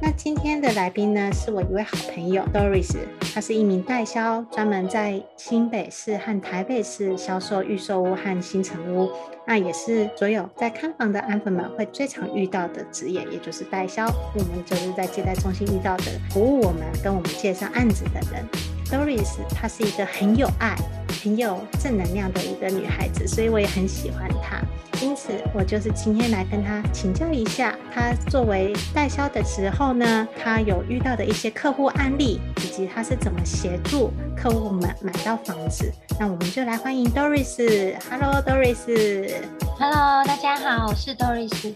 那今天的来宾呢，是我一位好朋友 Doris，她是一名代销，专门在新北市和台北市销售预售屋和新成屋。那也是所有在看房的安粉们会最常遇到的职业，也就是代销。我们就是在接待中心遇到的，服务我们跟我们介绍案子的人。Doris，她是一个很有爱、很有正能量的一个女孩子，所以我也很喜欢她。因此，我就是今天来跟她请教一下，她作为代销的时候呢，她有遇到的一些客户案例，以及她是怎么协助客户们买到房子。那我们就来欢迎 Doris。Hello，Doris。Hello，大家好，我是 Doris。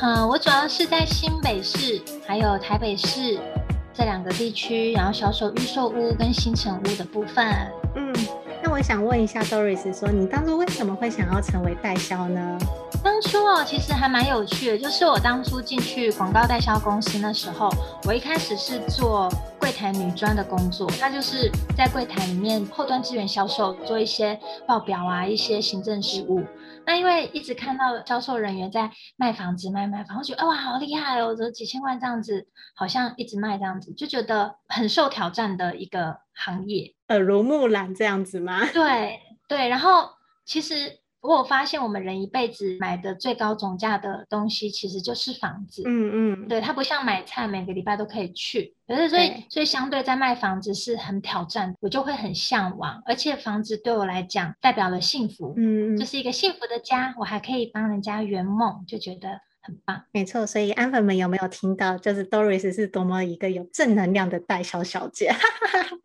嗯，我主要是在新北市还有台北市这两个地区，然后销售预售屋跟新成屋的部分。我想问一下 Doris，说你当初为什么会想要成为代销呢？当初哦，其实还蛮有趣的，就是我当初进去广告代销公司那时候，我一开始是做柜台女专的工作，那就是在柜台里面后端资源销售，做一些报表啊，一些行政事务。那因为一直看到销售人员在卖房子卖卖房，我觉得哇，好厉害哦，这几千万这样子，好像一直卖这样子，就觉得很受挑战的一个行业。耳濡目染这样子吗？对对，然后其实我有发现，我们人一辈子买的最高总价的东西，其实就是房子。嗯嗯，对，它不像买菜，每个礼拜都可以去。可是所以所以相对在卖房子是很挑战，我就会很向往。而且房子对我来讲代表了幸福，嗯，就是一个幸福的家，我还可以帮人家圆梦，就觉得很棒。没错，所以安粉们有没有听到？就是 Doris 是多么一个有正能量的代销小姐。哈哈哈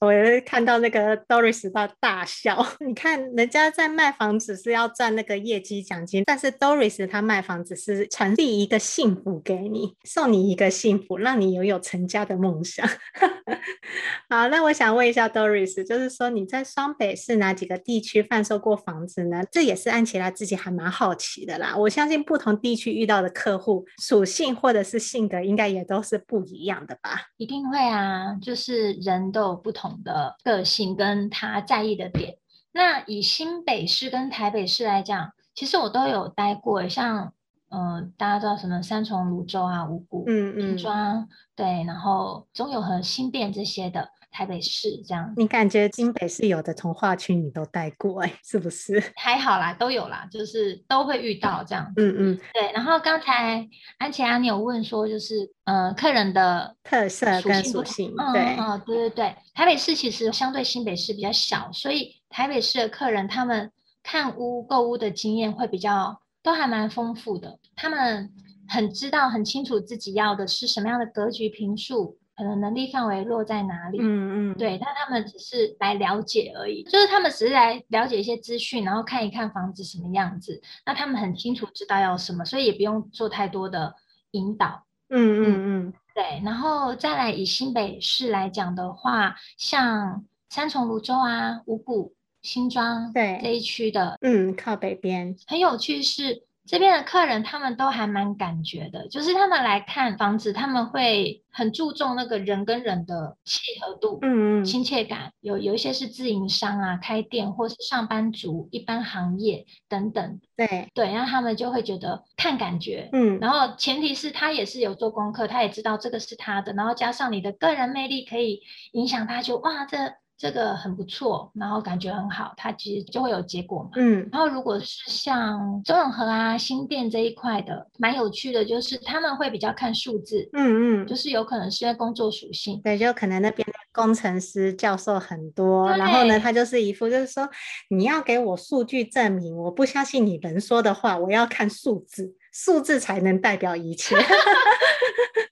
我也看到那个 Doris 在大笑。你看，人家在卖房子是要赚那个业绩奖金，但是 Doris 她卖房子是传递一个幸福给你，送你一个幸福，让你拥有成家的梦想。好，那我想问一下 Doris，就是说你在双北市哪几个地区贩售过房子呢？这也是安琪拉自己还蛮好奇的啦。我相信不同地区遇到的客户属性或者是性格，应该也都是不一样的吧？一定会啊，就是人都有不同。的个性跟他在意的点，那以新北市跟台北市来讲，其实我都有待过，像呃大家知道什么三重、泸州啊、五股、嗯嗯、新庄，对，然后中友和、新店这些的。台北市这样，你感觉新北市有的童话区你都带过哎、欸，是不是？还好啦，都有啦，就是都会遇到这样。嗯嗯，对。然后刚才安琪拉你有问说，就是呃客人的特色跟属性，嗯、对，嗯，对对对。台北市其实相对新北市比较小，所以台北市的客人他们看屋购屋的经验会比较都还蛮丰富的，他们很知道很清楚自己要的是什么样的格局坪数。可能能力范围落在哪里？嗯嗯，对，但他们只是来了解而已，就是他们只是来了解一些资讯，然后看一看房子什么样子。那他们很清楚知道要什么，所以也不用做太多的引导。嗯嗯嗯，对。然后再来以新北市来讲的话，像三重、泸州啊、五股、新庄对这一区的，嗯，靠北边，很有趣是。这边的客人他们都还蛮感觉的，就是他们来看房子，他们会很注重那个人跟人的契合度，嗯嗯，亲切感。有有一些是自营商啊，开店或是上班族，一般行业等等。对对，然后他们就会觉得看感觉，嗯，然后前提是他也是有做功课，他也知道这个是他的，然后加上你的个人魅力可以影响他就，就哇这。这个很不错，然后感觉很好，它其实就会有结果嘛。嗯，然后如果是像中永和啊、新店这一块的，蛮有趣的，就是他们会比较看数字。嗯嗯，就是有可能是在工作属性，对，就可能那边的工程师教授很多，然后呢，他就是一副就是说，你要给我数据证明，我不相信你能说的话，我要看数字，数字才能代表一切。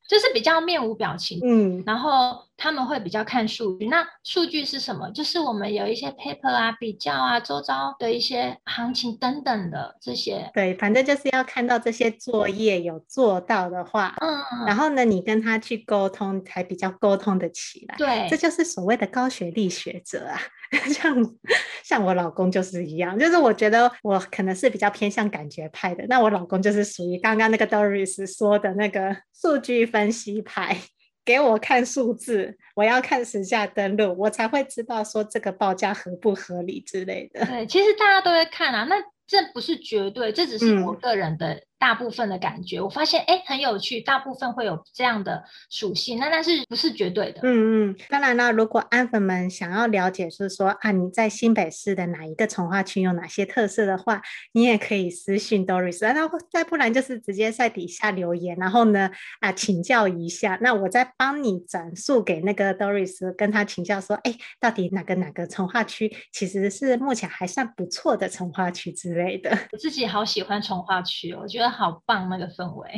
就是比较面无表情，嗯，然后他们会比较看数据。那数据是什么？就是我们有一些 paper 啊，比较啊，周遭的一些行情等等的这些。对，反正就是要看到这些作业有做到的话，嗯，然后呢，你跟他去沟通，才比较沟通得起来。对，这就是所谓的高学历学者啊。像像我老公就是一样，就是我觉得我可能是比较偏向感觉派的，那我老公就是属于刚刚那个 Doris 说的那个数据分析牌，给我看数字，我要看实价登录，我才会知道说这个报价合不合理之类的。对，其实大家都会看啊，那这不是绝对，这只是我个人的。大部分的感觉，我发现哎，很有趣，大部分会有这样的属性，那但是不是绝对的？嗯嗯，当然啦，如果安粉们想要了解，是说啊，你在新北市的哪一个从化区有哪些特色的话，你也可以私讯 Doris，那再不然就是直接在底下留言，然后呢啊请教一下，那我再帮你转述给那个 Doris，跟他请教说，哎，到底哪个哪个从化区其实是目前还算不错的从化区之类的。我自己好喜欢从化区，我觉得。好棒那个氛围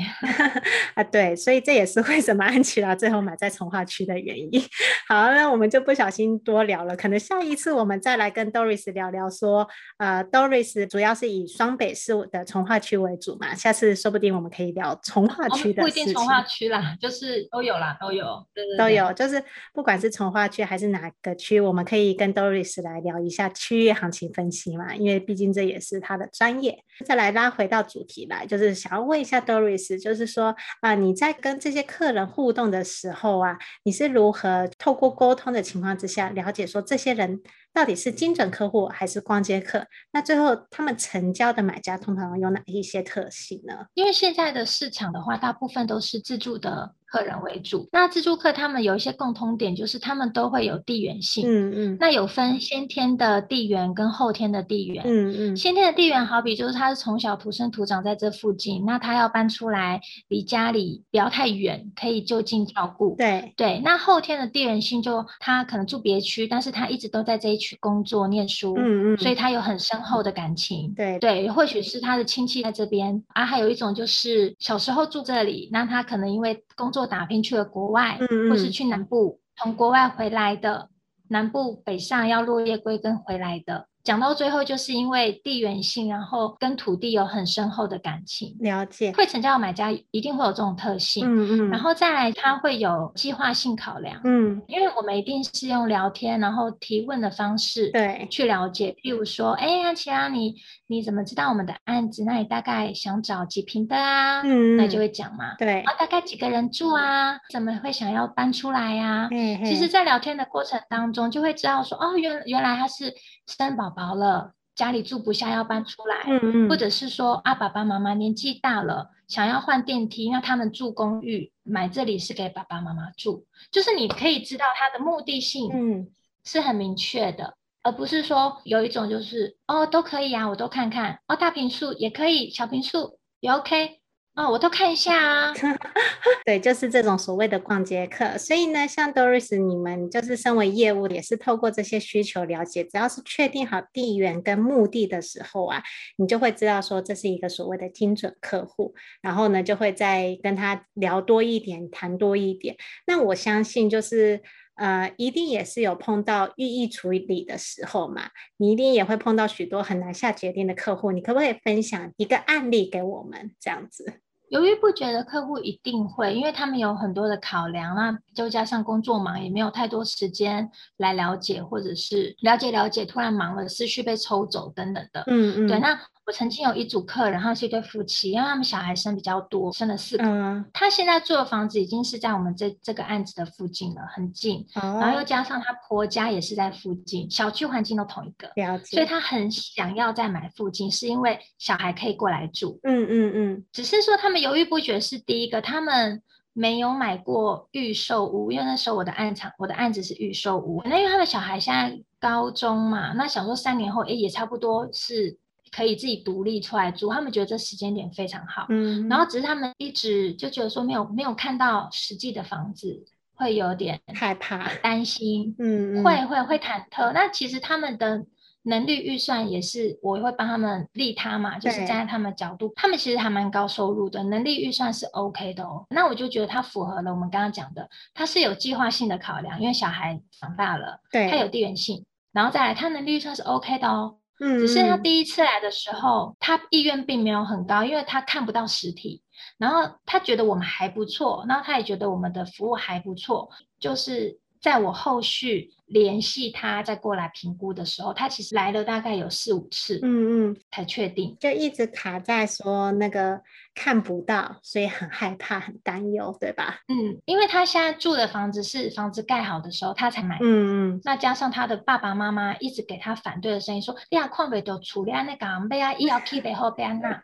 啊，对，所以这也是为什么安琪拉最后买在从化区的原因。好，那我们就不小心多聊了，可能下一次我们再来跟 Doris 聊聊说，呃，Doris 主要是以双北市的从化区为主嘛，下次说不定我们可以聊从化区的事情。不一定从化区啦，就是都有啦，都有，对对对，都有，就是不管是从化区还是哪个区，我们可以跟 Doris 来聊一下区域行情分析嘛，因为毕竟这也是他的专业。再来拉回到主题来，就是。想要问一下 Doris，就是说啊，你在跟这些客人互动的时候啊，你是如何透过沟通的情况之下了解说这些人到底是精准客户还是逛街客？那最后他们成交的买家通常有哪一些特性呢？因为现在的市场的话，大部分都是自助的。客人为主，那自助客他们有一些共通点，就是他们都会有地缘性。嗯嗯。那有分先天的地缘跟后天的地缘。嗯嗯。先天的地缘好比就是他是从小土生土长在这附近，那他要搬出来，离家里不要太远，可以就近照顾。对对。那后天的地缘性就他可能住别区，但是他一直都在这一区工作念书。嗯嗯。所以他有很深厚的感情。对对，或许是他的亲戚在这边啊，还有一种就是小时候住这里，那他可能因为工作打拼去了国外，嗯嗯，或是去南部，从国外回来的，南部北上要落叶归根回来的。讲到最后，就是因为地缘性，然后跟土地有很深厚的感情，了解，会成交的买家一定会有这种特性，嗯嗯，然后再来，他会有计划性考量，嗯，因为我们一定是用聊天，然后提问的方式，对，去了解，譬如说，哎呀，其他你你怎么知道我们的案子？那你大概想找几平的啊？嗯，那就会讲嘛，对，啊，大概几个人住啊？怎么会想要搬出来呀？嗯，其实，在聊天的过程当中，就会知道说，哦，原原来他是生宝宝了。家里住不下要搬出来，嗯嗯，或者是说啊，爸爸妈妈年纪大了，想要换电梯，那他们住公寓，买这里是给爸爸妈妈住，就是你可以知道他的目的性，嗯，是很明确的，嗯，而不是说有一种就是哦都可以啊，我都看看，哦大平数也可以，小平数也 OK。哦，我都看一下啊。对，就是这种所谓的逛街客。所以呢，像 Doris，你们就是身为业务，也是透过这些需求了解，只要是确定好地缘跟目的的时候啊，你就会知道说这是一个所谓的精准客户，然后呢，就会再跟他聊多一点，谈多一点。那我相信就是。呃，一定也是有碰到寓意处理的时候嘛，你一定也会碰到许多很难下决定的客户，你可不可以分享一个案例给我们？这样子，犹豫不决的客户一定会，因为他们有很多的考量，那就加上工作忙，也没有太多时间来了解，或者是了解了解，突然忙了，思绪被抽走等等的。嗯嗯，对，那。我曾经有一组客人，然后是一对夫妻，因为他们小孩生比较多，生了四个。嗯。他现在住的房子已经是在我们这这个案子的附近了，很近。哦。然后又加上他婆家也是在附近，小区环境都同一个。了解。所以他很想要再买附近，是因为小孩可以过来住。嗯嗯嗯。只是说他们犹豫不决是第一个，他们没有买过预售屋，因为那时候我的案场，我的案子是预售屋。那因为他们小孩现在高中嘛，那想说三年后，哎，也差不多是。可以自己独立出来住，他们觉得这时间点非常好。嗯，然后只是他们一直就觉得说没有没有看到实际的房子，会有点害怕、担心。嗯，会会会忐忑。那其实他们的能力预算也是我会帮他们利他嘛，就是站在他们角度，他们其实还蛮高收入的，能力预算是 OK 的哦。那我就觉得他符合了我们刚刚讲的，他是有计划性的考量，因为小孩长大了，对，他有地缘性，然后再来他能力预算是 OK 的哦。嗯，只是他第一次来的时候，他意愿并没有很高，因为他看不到实体，然后他觉得我们还不错，然后他也觉得我们的服务还不错，就是。在我后续联系他再过来评估的时候，他其实来了大概有四五次，嗯嗯，才确定，就一直卡在说那个看不到，所以很害怕、很担忧，对吧？嗯，因为他现在住的房子是房子盖好的时候他才买，嗯嗯，那加上他的爸爸妈妈一直给他反对的声音，说你啊，矿北都处理啊，那个贝啊，医药器背后边那，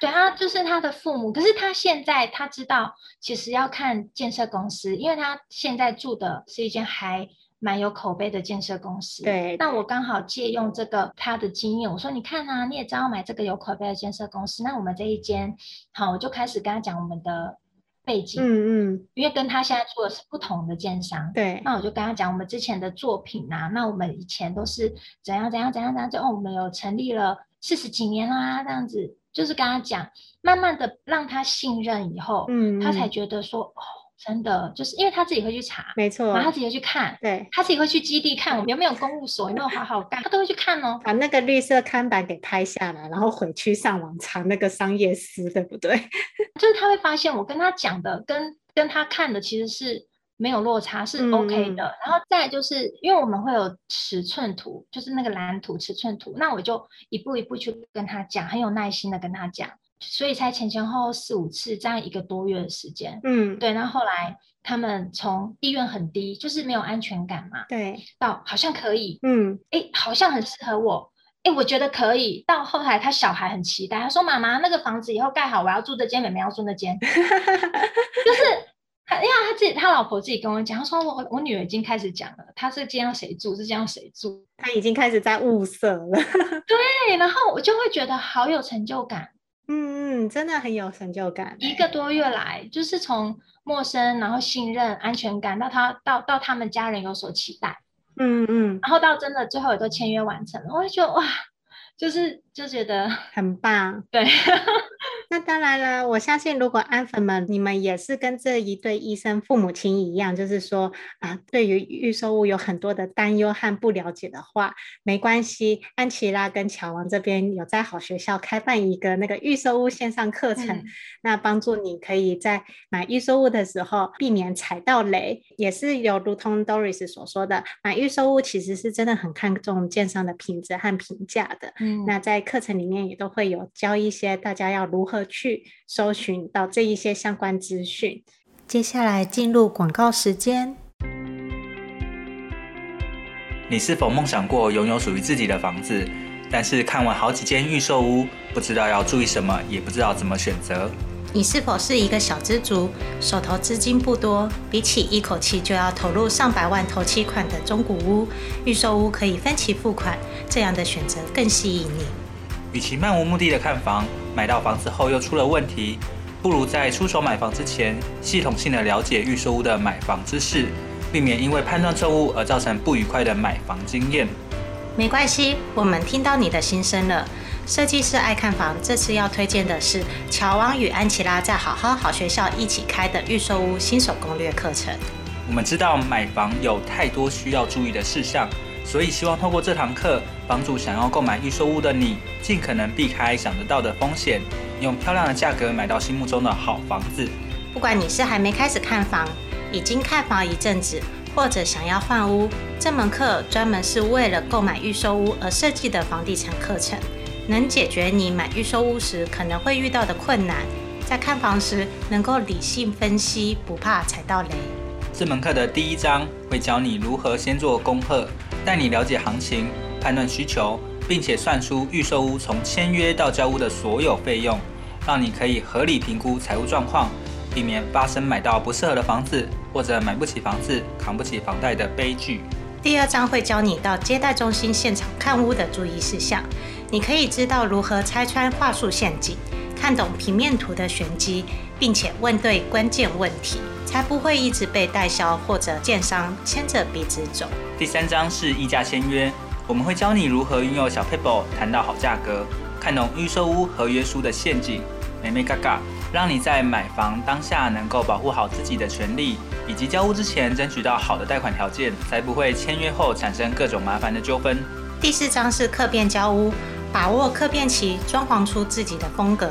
对啊，就是他的父母。可是他现在他知道，其实要看建设公司，因为他现在住的是一间还。蛮有口碑的建设公司，对。那我刚好借用这个他的经验，我说你看啊，你也知道买这个有口碑的建设公司，那我们这一间，好，我就开始跟他讲我们的背景，嗯嗯，因为跟他现在做的是不同的建商，对。那我就跟他讲我们之前的作品啊，那我们以前都是怎样怎样怎样怎样，就哦，我们有成立了四十几年啦，这样子，就是跟他讲，慢慢的让他信任以后，嗯，他才觉得说哦。真的就是因为他自己会去查，没错，然后他自己会去看，对，他自己会去基地看我们有没有公务所，有没有好好干，他都会去看哦。把那个绿色看板给拍下来，然后回去上网查那个商业司，对不对？就是他会发现我跟他讲的跟跟他看的其实是没有落差，是 OK 的。嗯、然后再就是因为我们会有尺寸图，就是那个蓝图尺寸图，那我就一步一步去跟他讲，很有耐心的跟他讲。所以才前前后后四五次，这样一个多月的时间。嗯，对。那后，后来他们从意愿很低，就是没有安全感嘛。对。到好像可以。嗯。哎，好像很适合我。哎，我觉得可以。到后来他小孩很期待，他说：“妈妈，那个房子以后盖好，我要住这间，妹妹要住那间。”就是他，因为他自己，他老婆自己跟我讲，他说我：“我我女儿已经开始讲了，他这间要谁住，这间要谁住。”他已经开始在物色了。对，然后我就会觉得好有成就感。嗯嗯，真的很有成就感。一个多月来，就是从陌生，然后信任、安全感，到他到到他们家人有所期待，嗯嗯，然后到真的最后也都签约完成了，我就觉得哇，就是就觉得 很棒，对。那当然了，我相信如果安粉们你们也是跟这一对医生父母亲一样，就是说啊，对于预售物有很多的担忧和不了解的话，没关系，安琪拉跟乔王这边有在好学校开办一个那个预售物线上课程，嗯、那帮助你可以在买预售物的时候避免踩到雷，也是有如同 Doris 所说的，买预售物其实是真的很看重建商的品质和评价的。嗯，那在课程里面也都会有教一些大家要如何。去搜寻到这一些相关资讯。接下来进入广告时间。你是否梦想过拥有属于自己的房子？但是看完好几间预售屋，不知道要注意什么，也不知道怎么选择？你是否是一个小资族，手头资金不多？比起一口气就要投入上百万投期款的中古屋，预售屋可以分期付款，这样的选择更吸引你。与其漫无目的的看房，买到房子后又出了问题，不如在出手买房之前，系统性的了解预售屋的买房知识，避免因为判断错误而造成不愉快的买房经验。没关系，我们听到你的心声了。设计师爱看房，这次要推荐的是乔王与安琪拉在好好好学校一起开的预售屋新手攻略课程。我们知道买房有太多需要注意的事项。所以希望透过这堂课，帮助想要购买预售屋的你，尽可能避开想得到的风险，用漂亮的价格买到心目中的好房子。不管你是还没开始看房，已经看房一阵子，或者想要换屋，这门课专门是为了购买预售屋而设计的房地产课程，能解决你买预售屋时可能会遇到的困难，在看房时能够理性分析，不怕踩到雷。这门课的第一章会教你如何先做功课。带你了解行情，判断需求，并且算出预售屋从签约到交屋的所有费用，让你可以合理评估财务状况，避免发生买到不适合的房子，或者买不起房子、扛不起房贷的悲剧。第二章会教你到接待中心现场看屋的注意事项，你可以知道如何拆穿话术陷阱，看懂平面图的玄机，并且问对关键问题。才不会一直被代销或者建商牵着鼻子走。第三章是议价签约，我们会教你如何运用小 paper 谈到好价格，看懂预售屋合约书的陷阱，眉眉嘎嘎，让你在买房当下能够保护好自己的权利，以及交屋之前争取到好的贷款条件，才不会签约后产生各种麻烦的纠纷。第四章是客变交屋，把握客变期，装潢出自己的风格，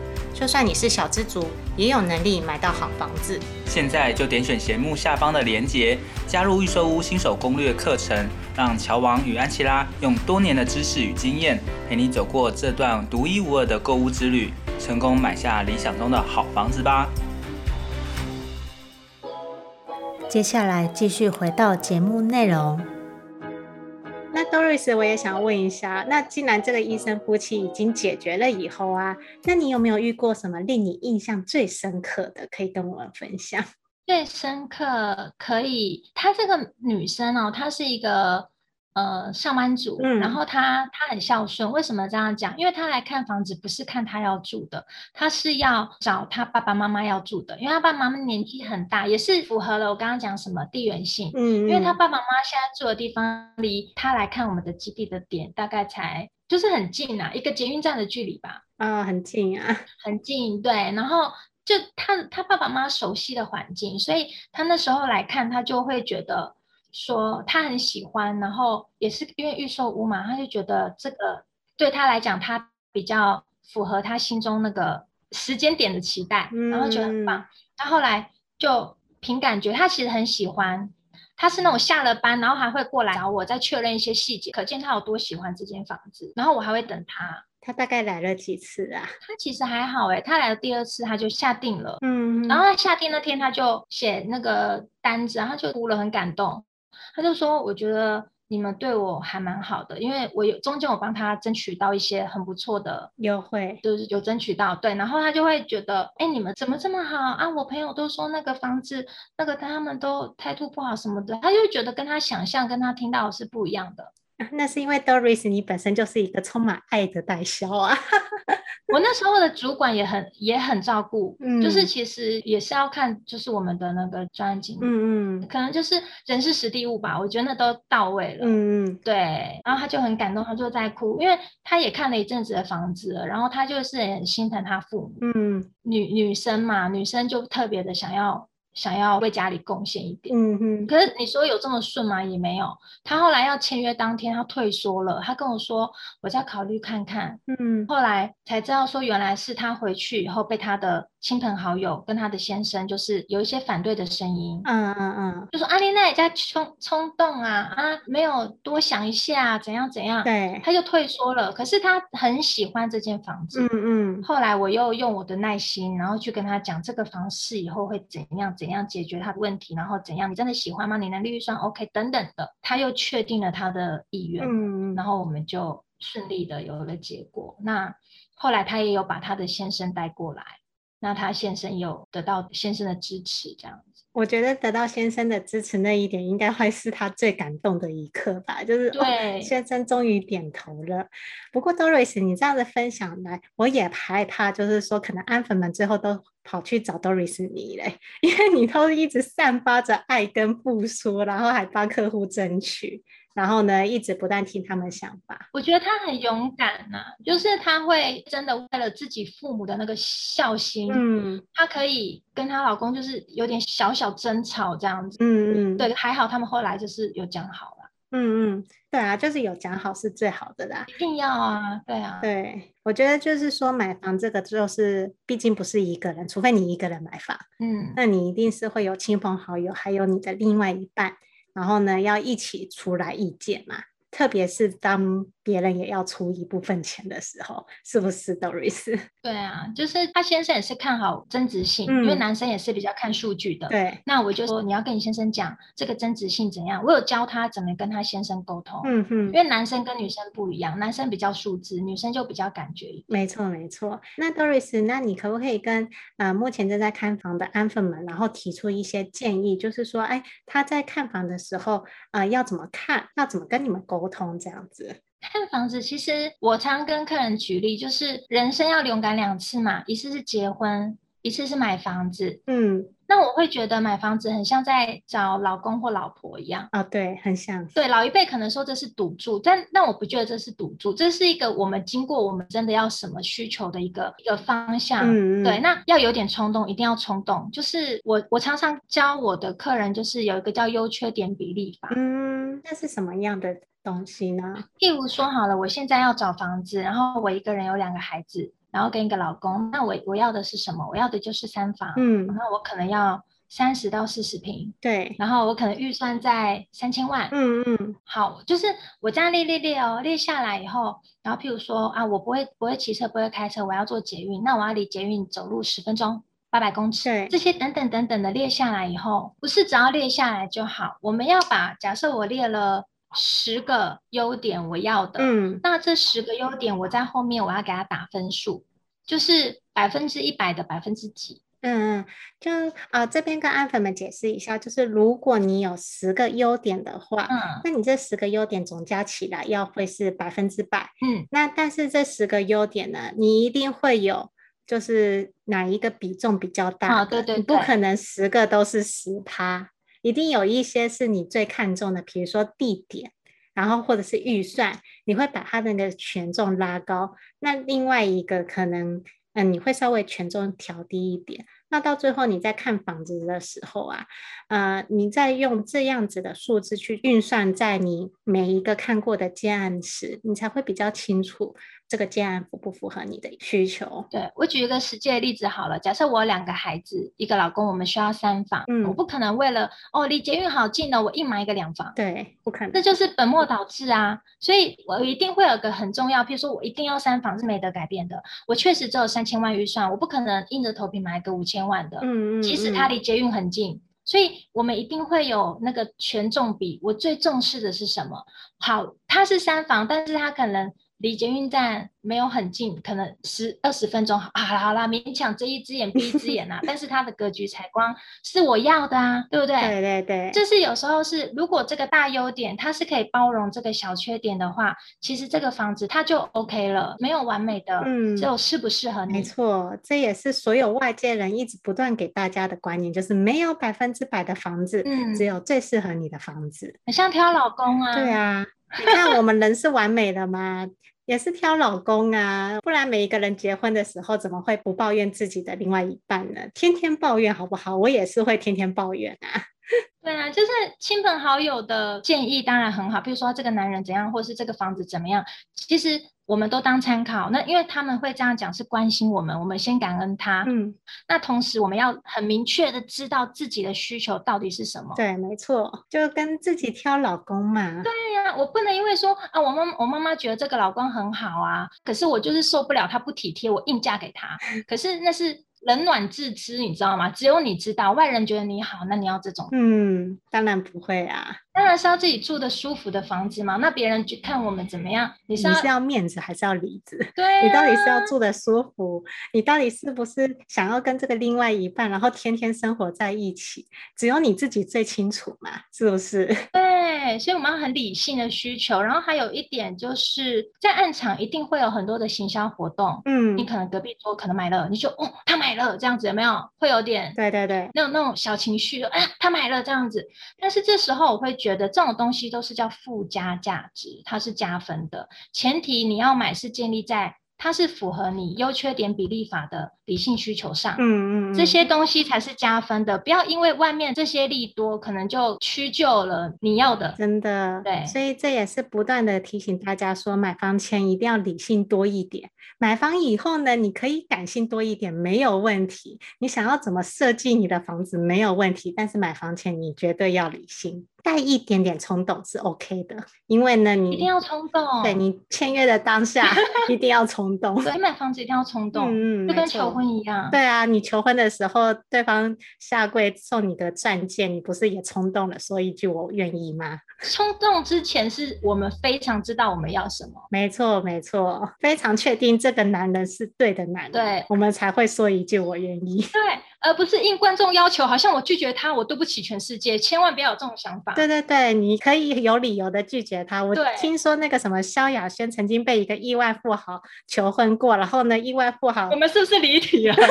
就算你是小资族，也有能力买到好房子。现在就点选节目下方的链接，加入预售屋新手攻略课程。让乔王与安琪拉用多年的知识与经验，陪你走过这段独一无二的购物之旅，成功买下理想中的好房子吧。接下来继续回到节目内容。那 Doris，我也想问一下，那既然这个医生夫妻已经解决了以后啊，那你有没有遇过什么令你印象最深刻的，可以跟我们分享？最深刻可以，她这个女生哦，她是一个呃上班族，嗯，然后他他很孝顺。为什么这样讲？因为他来看房子不是看他要住的，他是要找他爸爸妈妈要住的。因为他爸爸妈妈年纪很大，也是符合了我刚刚讲什么地缘性，嗯，因为他爸爸妈妈现在住的地方离他来看我们的基地的点大概才就是很近啊，一个捷运站的距离吧，啊，很近啊，很近，对，然后。就他他爸爸妈妈熟悉的环境，所以他那时候来看，他就会觉得说他很喜欢，然后也是因为预售屋嘛，他就觉得这个对他来讲，他比较符合他心中那个时间点的期待，然后觉得很棒。他后来就凭感觉，他其实很喜欢，他是那种下了班，然后还会过来找我再确认一些细节，可见他有多喜欢这间房子。然后我还会等他。他大概来了几次啊？他其实还好诶，他来了第二次他就下定了，嗯，然后他下定那天他就写那个单子，然后就哭了，很感动。他就说：“我觉得你们对我还蛮好的，因为我有中间我帮他争取到一些很不错的优惠，就是有争取到，对。然后他就会觉得，哎，你们怎么这么好啊？我朋友都说那个房子那个他们都态度不好什么的，他就觉得跟他想象跟他听到的是不一样的。” 那是因为 Doris 你本身就是一个充满爱的代销啊！我那时候的主管也很也很照顾，嗯，就是其实也是要看就是我们的那个专辑，嗯嗯，可能就是人事实地物吧，我觉得那都到位了，嗯嗯，对，然后他就很感动，他就在哭，因为他也看了一阵子的房子了，然后他就是很心疼他父母，嗯，女女生嘛，女生就特别的想要。想要为家里贡献一点，嗯哼。可是你说有这么顺吗？也没有。他后来要签约当天，他退缩了。他跟我说：“我再考虑看看。”嗯。后来才知道说，原来是他回去以后被他的亲朋好友跟他的先生，就是有一些反对的声音。嗯嗯嗯。就说阿丽娜也在冲冲动啊啊，没有多想一下，怎样怎样。对。他就退缩了。可是他很喜欢这间房子。嗯嗯。后来我又用我的耐心，然后去跟他讲这个房事以后会怎样。怎样解决他的问题，然后怎样？你真的喜欢吗？你能力预算 OK 等等的，他又确定了他的意愿，嗯，然后我们就顺利的有了结果。那后来他也有把他的先生带过来，那他先生有得到先生的支持，这样子。我觉得得到先生的支持那一点，应该会是他最感动的一刻吧。就是对、哦，先生终于点头了。不过 Doris，你这样的分享来，我也害怕，就是说可能安粉们最后都跑去找 Doris 你嘞，因为你都一直散发着爱跟付出，然后还帮客户争取。然后呢，一直不断听他们想法。我觉得他很勇敢呐、啊，就是他会真的为了自己父母的那个孝心，嗯，他可以跟她老公就是有点小小争吵这样子，嗯嗯，对，还好他们后来就是有讲好了，嗯嗯，对啊，就是有讲好是最好的啦，一定要啊，对啊，对，我觉得就是说买房这个就是毕竟不是一个人，除非你一个人买房，嗯，那你一定是会有亲朋好友，还有你的另外一半。然后呢，要一起出来意见嘛，特别是当别人也要出一部分钱的时候，是不是，Doris？对啊，就是他先生也是看好增值性，嗯，因为男生也是比较看数据的。对，那我就说你要跟你先生讲这个增值性怎样，我有教他怎么跟他先生沟通。嗯哼，因为男生跟女生不一样，男生比较数字，女生就比较感觉。没错，没错。那 Doris，那你可不可以跟呃目前正在看房的安粉们，然后提出一些建议，就是说，哎，他在看房的时候，呃，要怎么看，要怎么跟你们沟通，这样子。看房子，其实我常跟客人举例，就是人生要勇敢两次嘛，一次是结婚，一次是买房子。嗯，那我会觉得买房子很像在找老公或老婆一样啊，对，很像。对，老一辈可能说这是赌注，但但我不觉得这是赌注，这是一个我们经过我们真的要什么需求的一个一个方向。嗯，对，那要有点冲动，一定要冲动。就是我我常常教我的客人，就是有一个叫优缺点比例法。嗯，那是什么样的？东西呢？譬如说好了，我现在要找房子，然后我一个人有两个孩子，然后跟一个老公，那我我要的是什么？我要的就是三房，嗯，然后我可能要三十到四十平，对，然后我可能预算在三千万，嗯嗯，好，就是我这样列列列哦，列下来以后，然后譬如说啊，我不会不会骑车，不会开车，我要坐捷运，那我要离捷运走路十分钟，八百公尺，对，这些等等等等的列下来以后，不是只要列下来就好，我们要把假设我列了。十个优点我要的，嗯，那这十个优点我在后面我要给他打分数，就是百分之一百的百分之几，嗯嗯，就啊、呃、这边跟安粉们解释一下，就是如果你有十个优点的话，嗯，那你这十个优点总加起来要会是百分之百，嗯，那但是这十个优点呢，你一定会有就是哪一个比重比较大，哦，对对对，你不可能十个都是十趴。一定有一些是你最看重的，比如说地点，然后或者是预算，你会把它的那个权重拉高。那另外一个可能，嗯，你会稍微权重调低一点。那到最后你在看房子的时候啊，呃，你再用这样子的数字去运算在你每一个看过的建案时，你才会比较清楚。这个建案符不符合你的需求？对，我举一个实际的例子好了，假设我有两个孩子，一个老公，我们需要三房，嗯，我不可能为了哦离捷运好近了，我硬买一个两房，对，不可能，这就是本末倒置啊！所以我一定会有个很重要，譬如说我一定要三房是没得改变的，我确实只有三千万预算，我不可能硬着头皮买一个五千万的，嗯，嗯嗯，即使它离捷运很近，所以我们一定会有那个权重比。我最重视的是什么？好，它是三房，但是它可能。离捷运站没有很近，可能十二十分钟。好啦好啦，勉强睁一只眼闭一只眼啊。但是它的格局采光是我要的啊，对不对？对对对。就是有时候是，如果这个大优点它是可以包容这个小缺点的话，其实这个房子它就 OK 了。没有完美的，嗯，只有适不适合你。没错，这也是所有外界人一直不断给大家的观念，就是没有百分之百的房子，嗯，只有最适合你的房子。很像挑老公啊。对啊。你看我们人是完美的吗？也是挑老公啊，不然每一个人结婚的时候怎么会不抱怨自己的另外一半呢？天天抱怨好不好？我也是会天天抱怨啊。对啊，就是亲朋好友的建议当然很好，比如说这个男人怎样，或是这个房子怎么样，其实。我们都当参考，那因为他们会这样讲，是关心我们，我们先感恩他。嗯，那同时我们要很明确的知道自己的需求到底是什么。对，没错，就跟自己挑老公嘛。对呀、啊，我不能因为说啊，我妈我妈妈觉得这个老公很好啊，可是我就是受不了他不体贴，我硬嫁给他。可是那是。冷暖自知，你知道吗？只有你知道，外人觉得你好，那你要这种？嗯，当然不会啊，当然是要自己住的舒服的房子嘛。那别人去看我们怎么样？你是要，你是要面子还是要里子？对啊，你到底是要住的舒服？你到底是不是想要跟这个另外一半，然后天天生活在一起？只有你自己最清楚嘛，是不是？对，所以我们要很理性的需求。然后还有一点就是在暗场一定会有很多的行销活动。嗯，你可能隔壁桌可能买了，你就哦，他买。买了这样子有没有？会有点对对对。那种那种小情绪哎，他买了这样子，但是这时候我会觉得这种东西都是叫附加价值，它是加分的。前提你要买是建立在它是符合你优缺点比例法的理性需求上，嗯嗯，这些东西才是加分的。不要因为外面这些利多，可能就屈就了你要的。真的，对，所以这也是不断的提醒大家说，买房前一定要理性多一点。买房以后呢，你可以感性多一点，没有问题。你想要怎么设计你的房子没有问题，但是买房前你绝对要理性。带一点点冲动是 OK 的，因为呢，你一定要冲动，对你签约的当下 一定要冲动，对，买房子一定要冲动，嗯，就跟求婚一样，对啊，你求婚的时候，对方下跪送你的钻戒，你不是也冲动了说一句我愿意吗？冲动之前是我们非常知道我们要什么，没错没错，非常确定这个男人是对的男人，对，我们才会说一句我愿意，对，而不是应观众要求，好像我拒绝他，我对不起全世界，千万不要有这种想法。对对对，你可以有理由的拒绝他。我听说那个什么萧亚轩曾经被一个亿万富豪求婚过，然后呢，亿万富豪，我们是不是离题了？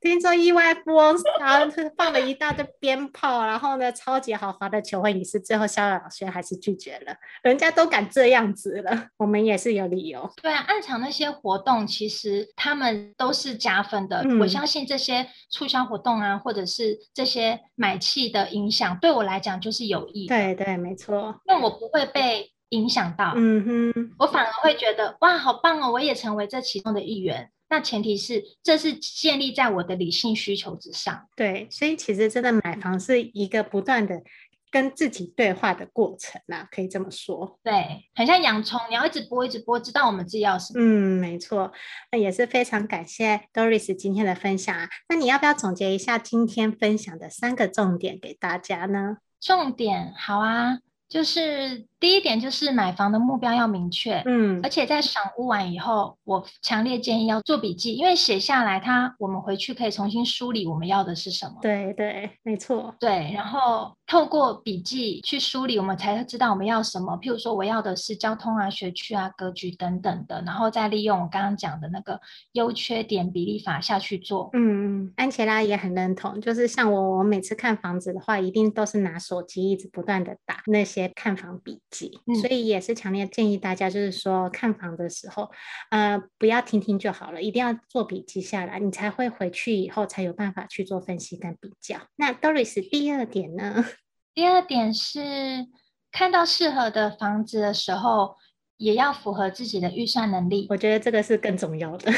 听说亿万富翁然后放了一大堆鞭炮，然后呢，超级豪华的求婚仪式，最后萧亚轩还是拒绝了。人家都敢这样子了，我们也是有理由。对啊，暗场那些活动其实他们都是加分的。嗯、我相信这些促销活动啊，或者是这些买气的影响，对我来讲就是有益。对对，没错。因为我不会被影响到。嗯哼，我反而会觉得哇，好棒哦，我也成为这其中的一员。那前提是，这是建立在我的理性需求之上。对，所以其实真的买房是一个不断的跟自己对话的过程啊，可以这么说。对，很像洋葱，你要一直剥，一直剥，知道我们自己要什么。嗯，没错。那也是非常感谢 Doris 今天的分享啊。那你要不要总结一下今天分享的三个重点给大家呢？重点，好啊，就是。第一点就是买房的目标要明确，嗯，而且在赏屋完以后，我强烈建议要做笔记，因为写下来它，它我们回去可以重新梳理我们要的是什么。对对，没错。对，然后透过笔记去梳理，我们才会知道我们要什么。譬如说，我要的是交通啊、学区啊、格局等等的，然后再利用我刚刚讲的那个优缺点比例法下去做。嗯嗯，安琪拉也很认同，就是像我，我每次看房子的话，一定都是拿手机一直不断的打那些看房笔记。所以也是强烈建议大家，就是说看房的时候，呃，不要听听就好了，一定要做笔记下来，你才会回去以后才有办法去做分析跟比较。那 Doris 第二点呢？第二点是看到适合的房子的时候，也要符合自己的预算能力。我觉得这个是更重要的。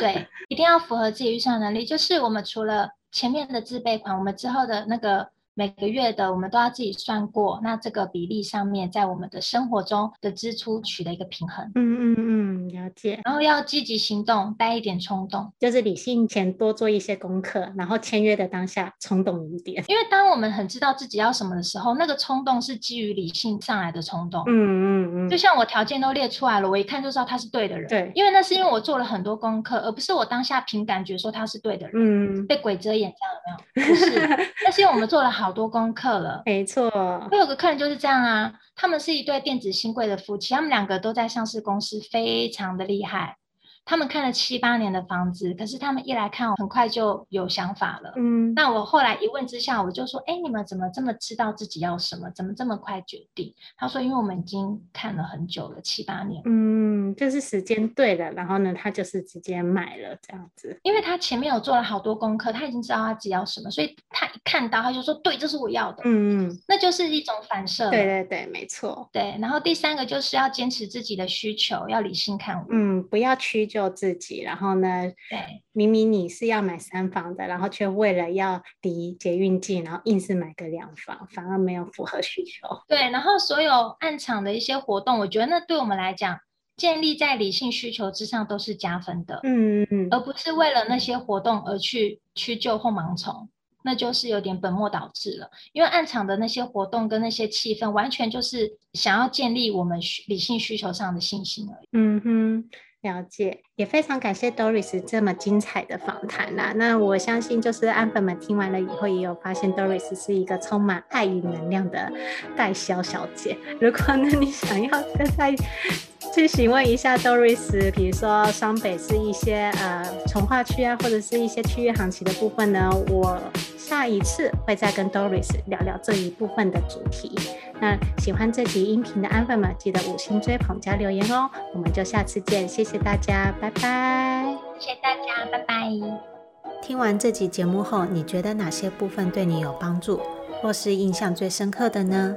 对，一定要符合自己预算能力。就是我们除了前面的自备款，我们之后的那个。每个月的我们都要自己算过，那这个比例上面在我们的生活中的支出取得一个平衡。嗯嗯嗯，了解。然后要积极行动，带一点冲动，就是理性前多做一些功课，然后签约的当下冲动一点。因为当我们很知道自己要什么的时候，那个冲动是基于理性上来的冲动。嗯嗯嗯。就像我条件都列出来了，我一看就知道他是对的人。对。因为那是因为我做了很多功课，而不是我当下凭感觉说他是对的人。嗯。被鬼遮眼，这样有没有？不是，那是因为我们做了好多功课了。没错，我有个客人就是这样啊，他们是一对电子新贵的夫妻，他们两个都在上市公司，非常的厉害。他们看了七八年的房子，可是他们一来看，很快就有想法了。嗯，那我后来一问之下，我就说：“哎，你们怎么这么知道自己要什么？怎么这么快决定？”他说：“因为我们已经看了很久了，七八年。”嗯，就是时间对了，然后呢，他就是直接买了这样子。因为他前面有做了好多功课，他已经知道他自己要什么，所以他一看到他就说：“对，这是我要的。”嗯嗯，那就是一种反射。对对对，没错。对，然后第三个就是要坚持自己的需求，要理性看。嗯，不要屈就自己，然后。呢？对，明明你是要买三房的，然后却为了要离捷运近，然后硬是买个两房，反而没有符合需求。对，然后所有暗场的一些活动，我觉得那对我们来讲，建立在理性需求之上都是加分的。嗯嗯，而不是为了那些活动而去去救后盲从，那就是有点本末倒置了。因为暗场的那些活动跟那些气氛，完全就是想要建立我们理性需求上的信心而已。嗯哼。了解，也非常感谢 Doris 这么精彩的访谈啦。那我相信，就是安粉们听完了以后，也有发现 Doris 是一个充满爱与能量的代销小姐。如果呢，你想要跟在去询问一下 Doris，比如说双北是一些呃重划区啊，或者是一些区域行情的部分呢，我下一次会再跟 Doris 聊聊这一部分的主题。那喜欢这集音频的安粉们，记得五星追捧加留言哦。我们就下次见，谢谢大家，拜拜。谢谢大家，拜拜。听完这集节目后，你觉得哪些部分对你有帮助，或是印象最深刻的呢？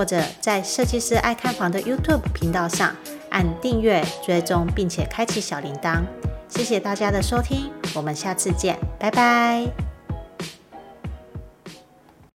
或者在设计师爱看房的 YouTube 频道上按订阅追踪，并且开启小铃铛。谢谢大家的收听，我们下次见，拜拜。